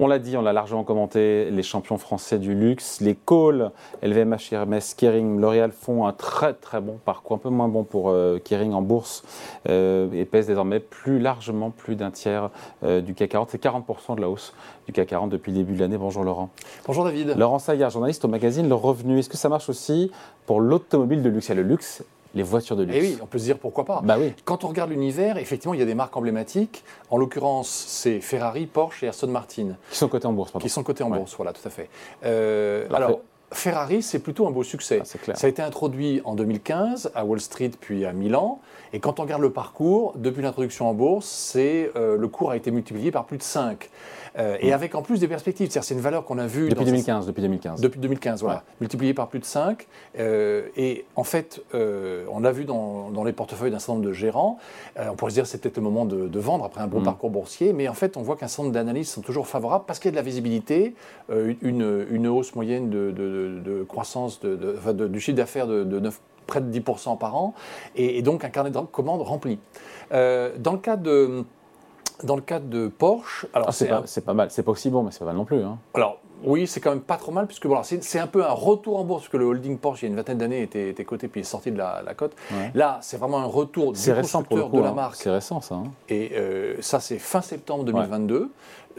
On l'a dit, on l'a largement commenté, les champions français du luxe, les Cole, LVMH, Hermès, Kering, L'Oréal font un très très bon parcours, un peu moins bon pour euh, Kering en bourse, euh, et pèsent désormais plus largement plus d'un tiers euh, du CAC 40. C'est 40% de la hausse du CAC 40 depuis le début de l'année. Bonjour Laurent. Bonjour David. Laurent Saillard, journaliste au magazine Le Revenu. Est-ce que ça marche aussi pour l'automobile de luxe? Il y a le luxe les voitures de luxe. Eh oui, on peut se dire pourquoi pas. Bah oui. Quand on regarde l'univers, effectivement, il y a des marques emblématiques. En l'occurrence, c'est Ferrari, Porsche et Aston Martin. Qui sont cotés en bourse, pardon. Qui sont cotés en bourse, voilà, tout à fait. Euh, alors, Ferrari, c'est plutôt un beau succès. Ah, ça a été introduit en 2015 à Wall Street puis à Milan. Et quand on regarde le parcours, depuis l'introduction en bourse, c'est, euh, le cours a été multiplié par plus de 5. Euh, et mm. avec en plus des perspectives. C'est une valeur qu'on a vue. Depuis 2015, depuis 2015. Depuis 2015, voilà. Multiplié par plus de 5. Euh, et en fait, on l'a vu dans, les portefeuilles d'un certain nombre de gérants. on pourrait se dire que c'est peut-être le moment de, vendre après un bon mm. parcours boursier. Mais en fait, on voit qu'un certain nombre d'analystes sont toujours favorables parce qu'il y a de la visibilité, une, une, hausse moyenne de, de croissance du chiffre d'affaires de, 9 près de 10% par an, et, donc un carnet de commandes rempli. Euh, dans le cas de dans le cadre de Porsche, alors ah, c'est pas, pas, mal, c'est pas aussi bon, mais c'est pas mal non plus. Hein. Alors oui, c'est quand même pas trop mal, puisque voilà, c'est un peu un retour en bourse, parce que le holding Porsche, il y a une vingtaine d'années, était, était, coté puis est sorti de la, la cote. Là, c'est vraiment un retour du constructeur de la hein. marque. C'est récent ça. Hein. Et euh, ça, c'est fin septembre 2022.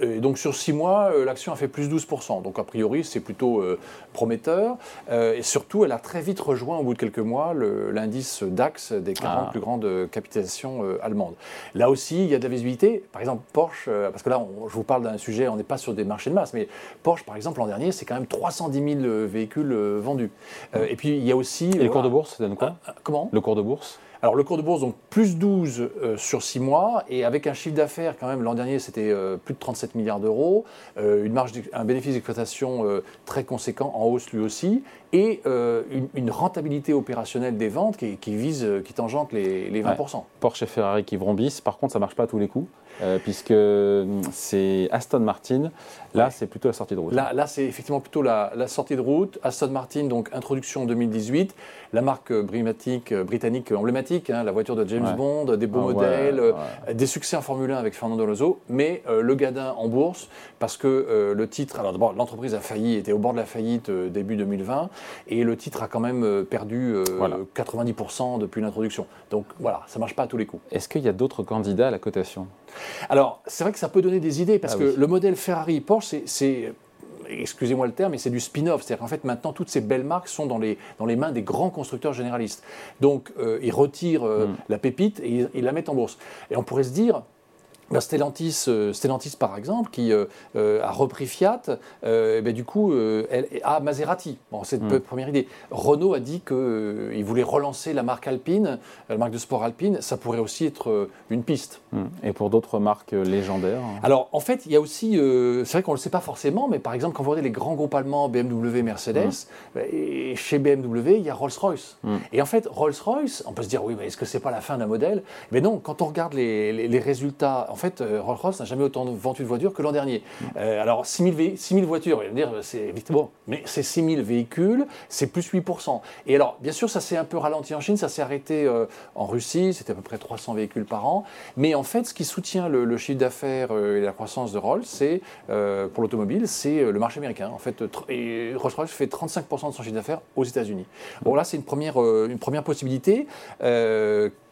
Et donc sur six mois, euh, l'action a fait plus 12%. Donc a priori, c'est plutôt euh, prometteur. Euh, et surtout, elle a très vite rejoint au bout de quelques mois l'indice DAX des 40 ah. plus grandes capitalisations allemandes. Là aussi, il y a de la visibilité. Par exemple, Porsche, parce que là, je vous parle d'un sujet, on n'est pas sur des marchés de masse, mais Porsche, par exemple, l'an dernier, c'est quand même 310 000 véhicules vendus. et puis, il y a aussi... Et le cours de bourse, ça donne quoi Comment Le cours de bourse alors le cours de bourse, donc plus 12 euh, sur 6 mois, et avec un chiffre d'affaires quand même, l'an dernier c'était euh, plus de 37 milliards d'euros, euh, une marge, un bénéfice d'exploitation très conséquent, en hausse lui aussi, et une, rentabilité opérationnelle des ventes qui, vise, qui tangente les, 20%. Porsche et Ferrari qui vrombissent, par contre ça ne marche pas à tous les coups. Puisque hum, c'est Aston Martin. Là, c'est plutôt la sortie de route. Là, là c'est effectivement plutôt la, sortie de route. Aston Martin, donc introduction en 2018. La marque britannique, britannique emblématique Hein, la voiture de James Bond, des beaux ah modèles, euh, des succès en Formule 1 avec Fernando Alonso, mais euh, le gadin en bourse, parce que euh, le titre, alors d'abord l'entreprise a failli, était au bord de la faillite début 2020, et le titre a quand même perdu 90% depuis l'introduction. Donc voilà, ça marche pas à tous les coups. Est-ce qu'il y a d'autres candidats à la cotation? Alors, c'est vrai que ça peut donner des idées, parce ah que le modèle Ferrari-Porsche, c'est excusez-moi le terme, mais c'est du spin-off. C'est-à-dire qu'en fait, maintenant, toutes ces belles marques sont dans les, dans les mains des grands constructeurs généralistes. Donc, euh, ils retirent euh, mm. la pépite et ils, la mettent en bourse. Et on pourrait se dire, ben Stellantis, euh, Stellantis, par exemple, qui euh, euh, a repris Fiat, ben, du coup, elle, a Maserati. Bon, c'est une mm. première idée. Renault a dit qu'il voulait relancer la marque Alpine, la marque de sport Alpine. Ça pourrait aussi être une piste. Mm. Et pour d'autres marques légendaires Alors, en fait, il y a aussi, c'est vrai qu'on ne le sait pas forcément, mais par exemple, quand vous regardez les grands groupes allemands, BMW, Mercedes, mm. ben, et chez BMW, il y a Rolls-Royce. Et en fait, Rolls-Royce, on peut se dire, oui, mais est-ce que c'est pas la fin d'un modèle? Mais non, quand on regarde les, les, les résultats, en fait, euh, Rolls-Royce n'a jamais autant vendu de voitures que l'an dernier. Euh, alors, 6 000, voitures, c'est bon, mais c'est 6 000 véhicules, c'est plus 8%. Et alors, bien sûr, ça s'est un peu ralenti en Chine, ça s'est arrêté euh, en Russie, c'était à peu près 300 véhicules par an. Mais en fait, ce qui soutient le, chiffre d'affaires et la croissance de Rolls, c'est, pour l'automobile, c'est le marché américain. En fait, Rolls-Royce fait 35% de son chiffre d'affaires aux États-Unis. Bon, là, c'est une une première possibilité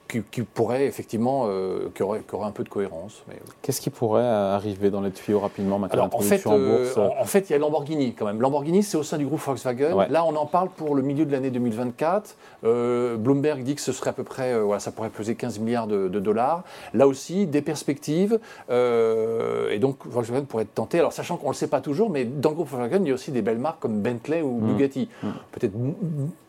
qui, pourrait effectivement, euh, qui, aurait, un peu de cohérence. Mais... Qu'est-ce qui pourrait arriver dans les tuyaux rapidement maintenant en fait, en, bourse en, fait, il y a Lamborghini quand même. Lamborghini, c'est au sein du groupe Volkswagen. Là, on en parle pour le milieu de l'année 2024. Euh, Bloomberg dit que ce serait à peu près, euh, voilà, ça pourrait peser 15 milliards de, dollars. Là aussi, des perspectives. et donc, Volkswagen pourrait être tenté. Alors, sachant qu'on ne le sait pas toujours, mais dans le groupe Volkswagen, il y a aussi des belles marques comme Bentley ou mmh. Bugatti. Mmh. Peut-être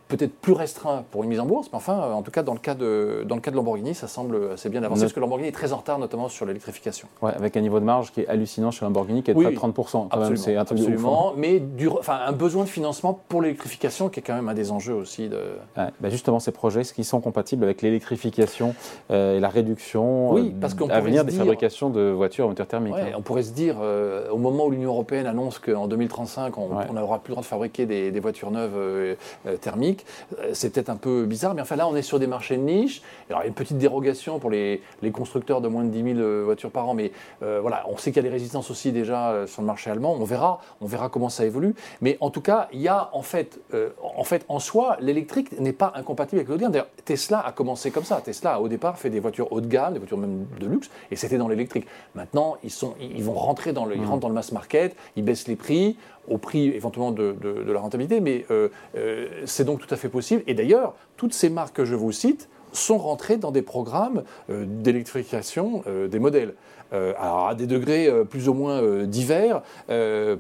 peut-être plus restreint pour une mise en bourse, mais enfin, en tout cas, dans le cas de, dans le cas de Lamborghini, ça semble assez bien avancé, parce que Lamborghini est très en retard, notamment sur l'électrification. Ouais, avec un niveau de marge qui est hallucinant chez Lamborghini, qui est de 30%. absolument, c'est un truc absolument mais du, enfin, un besoin de financement pour l'électrification, qui est quand même un des enjeux aussi. De... Bah justement, ces projets, est-ce qu'ils sont compatibles avec l'électrification euh, et la réduction oui, parce qu'on à venir des fabrications de voitures à moteur thermique hein. On pourrait se dire, euh, au moment où l'Union européenne annonce qu'en 2035, on n'aura plus le droit de fabriquer des, voitures neuves euh, thermiques, électrique. c'est peut-être un peu bizarre, mais enfin là, on est sur des marchés de niche. Alors, il y a une petite dérogation pour les, les constructeurs de moins de 10 000 voitures par an, mais voilà, on sait qu'il y a des résistances aussi déjà sur le marché allemand. On verra, on verra comment ça évolue. Mais en tout cas, il y a en fait, en fait, en soi, l'électrique n'est pas incompatible avec gamme. D'ailleurs, Tesla a commencé comme ça. Tesla a au départ fait des voitures haut de gamme, des voitures même de luxe, et c'était dans l'électrique. Maintenant, ils, sont, ils vont rentrer dans le, ils mmh. rentrent dans le mass market, ils baissent les prix au prix éventuellement de, la rentabilité, mais euh, euh, c'est donc tout à fait possible. Et d'ailleurs, toutes ces marques que je vous cite sont rentrées dans des programmes euh, d'électrification des modèles. à des degrés plus ou moins divers.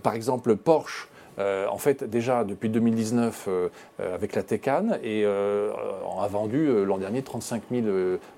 par exemple, Porsche euh, en fait, déjà depuis 2019, euh, euh, avec la Taycan, et on a vendu l'an dernier 35 000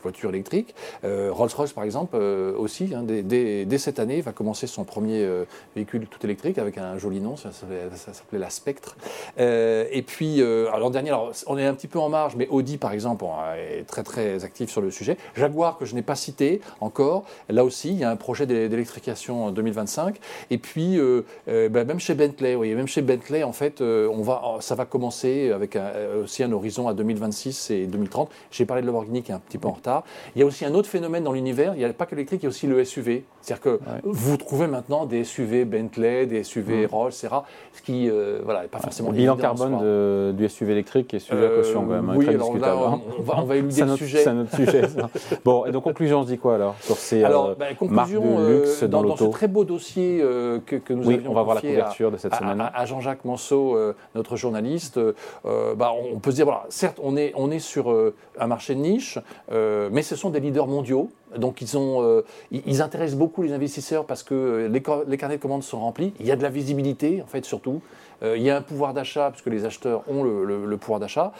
voitures électriques. Rolls-Royce, par exemple, aussi, hein, dès, cette année, va commencer son premier véhicule tout électrique avec un joli nom, ça, s'appelait la Spectre. et puis, l'an dernier, alors, on est un petit peu en marge, mais Audi, par exemple, est très très actif sur le sujet. Jaguar, que je n'ai pas cité encore, là aussi, il y a un projet d'électrification en 2025. Et puis, ben, même chez Bentley, oui, même chez Bentley, en fait, euh, on va, ça va commencer avec euh, aussi un horizon à 2026 et 2030. J'ai parlé de Lamborghini qui est un petit peu en retard. Il y a aussi un autre phénomène dans l'univers. Il n'y a pas que l'électrique, il y a aussi le SUV. C'est-à-dire que vous trouvez maintenant des SUV Bentley, des SUV Rolls, etc. Ce qui, euh, voilà, n'est pas forcément. Le bilan carbone du SUV électrique est sujet à caution quand même. Hein, oui, alors là, hein. on, va, on va éluder le sujet. C'est un autre sujet. bon, et donc conclusion, on se dit quoi alors sur ces alors, bah, conclusion, marques de luxe dans, dans, ce très beau dossier que, que, nous oui, on va voir la couverture de cette semaine. À, Jean-Jacques Manceau, euh, notre journaliste, euh, bah, on, peut se dire, certes, on est, sur euh, un marché de niche, mais ce sont des leaders mondiaux. Donc ils, intéressent beaucoup les investisseurs parce que les, les, carnets de commandes sont remplis. Il y a de la visibilité, en fait, surtout. il y a un pouvoir d'achat, puisque les acheteurs ont le pouvoir d'achat.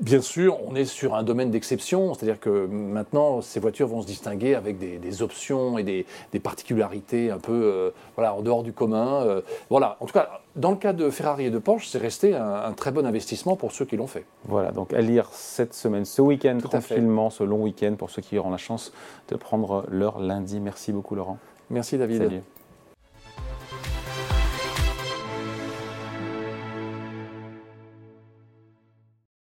Bien sûr, on est sur un domaine d'exception, c'est-à-dire que maintenant, ces voitures vont se distinguer avec des, options et des, particularités un peu euh, voilà, en dehors du commun. Euh, voilà. En tout cas, dans le cas de Ferrari et de Porsche, c'est resté un, très bon investissement pour ceux qui l'ont fait. Voilà, donc à lire cette semaine, ce week-end, tranquillement, ce long week-end, pour ceux qui auront la chance de prendre leur lundi. Merci beaucoup, Laurent. Merci, David. Salut.